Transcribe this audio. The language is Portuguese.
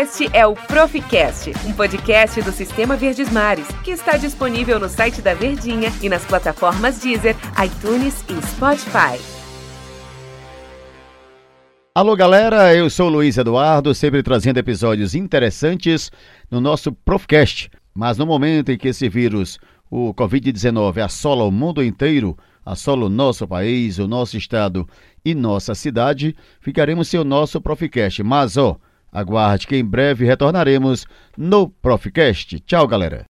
Este é o Proficast, um podcast do Sistema Verdes Mares, que está disponível no site da Verdinha e nas plataformas Deezer, iTunes e Spotify. Alô, galera, eu sou Luiz Eduardo, sempre trazendo episódios interessantes no nosso Profcast. Mas no momento em que esse vírus, o Covid-19, assola o mundo inteiro, assola o nosso país, o nosso estado e nossa cidade, ficaremos sem o nosso Profcast. Mas, ó, aguarde que em breve retornaremos no Profcast. Tchau, galera.